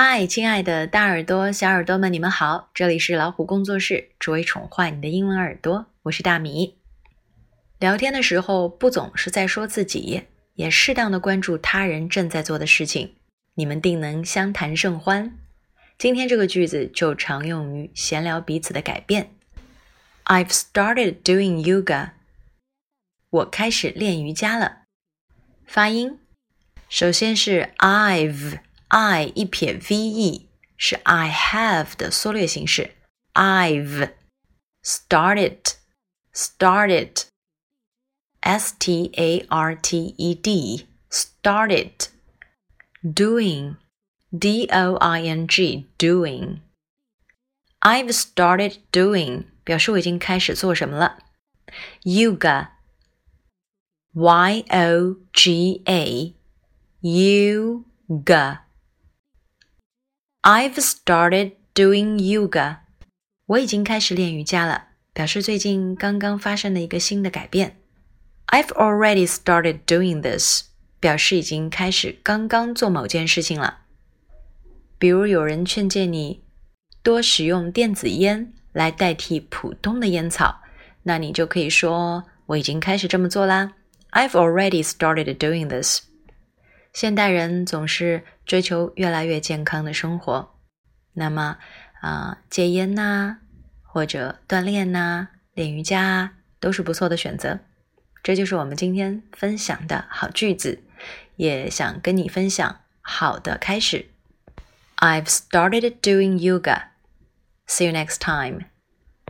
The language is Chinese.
嗨，亲爱的大耳朵、小耳朵们，你们好！这里是老虎工作室，只为宠坏你的英文耳朵。我是大米。聊天的时候，不总是在说自己，也适当的关注他人正在做的事情，你们定能相谈甚欢。今天这个句子就常用于闲聊彼此的改变。I've started doing yoga。我开始练瑜伽了。发音，首先是 I've。I 一撇 V E 是 I have 的缩略形式，I've started started S T A R T E D started doing D O I N G doing I've started doing 表示我已经开始做什么了，yoga Y O G A yoga I've started doing yoga。我已经开始练瑜伽了，表示最近刚刚发生了一个新的改变。I've already started doing this，表示已经开始刚刚做某件事情了。比如有人劝诫你多使用电子烟来代替普通的烟草，那你就可以说我已经开始这么做啦。I've already started doing this。现代人总是追求越来越健康的生活，那么啊，戒烟呐，或者锻炼呐，练瑜伽啊都是不错的选择。这就是我们今天分享的好句子，也想跟你分享好的开始。I've started doing yoga. See you next time.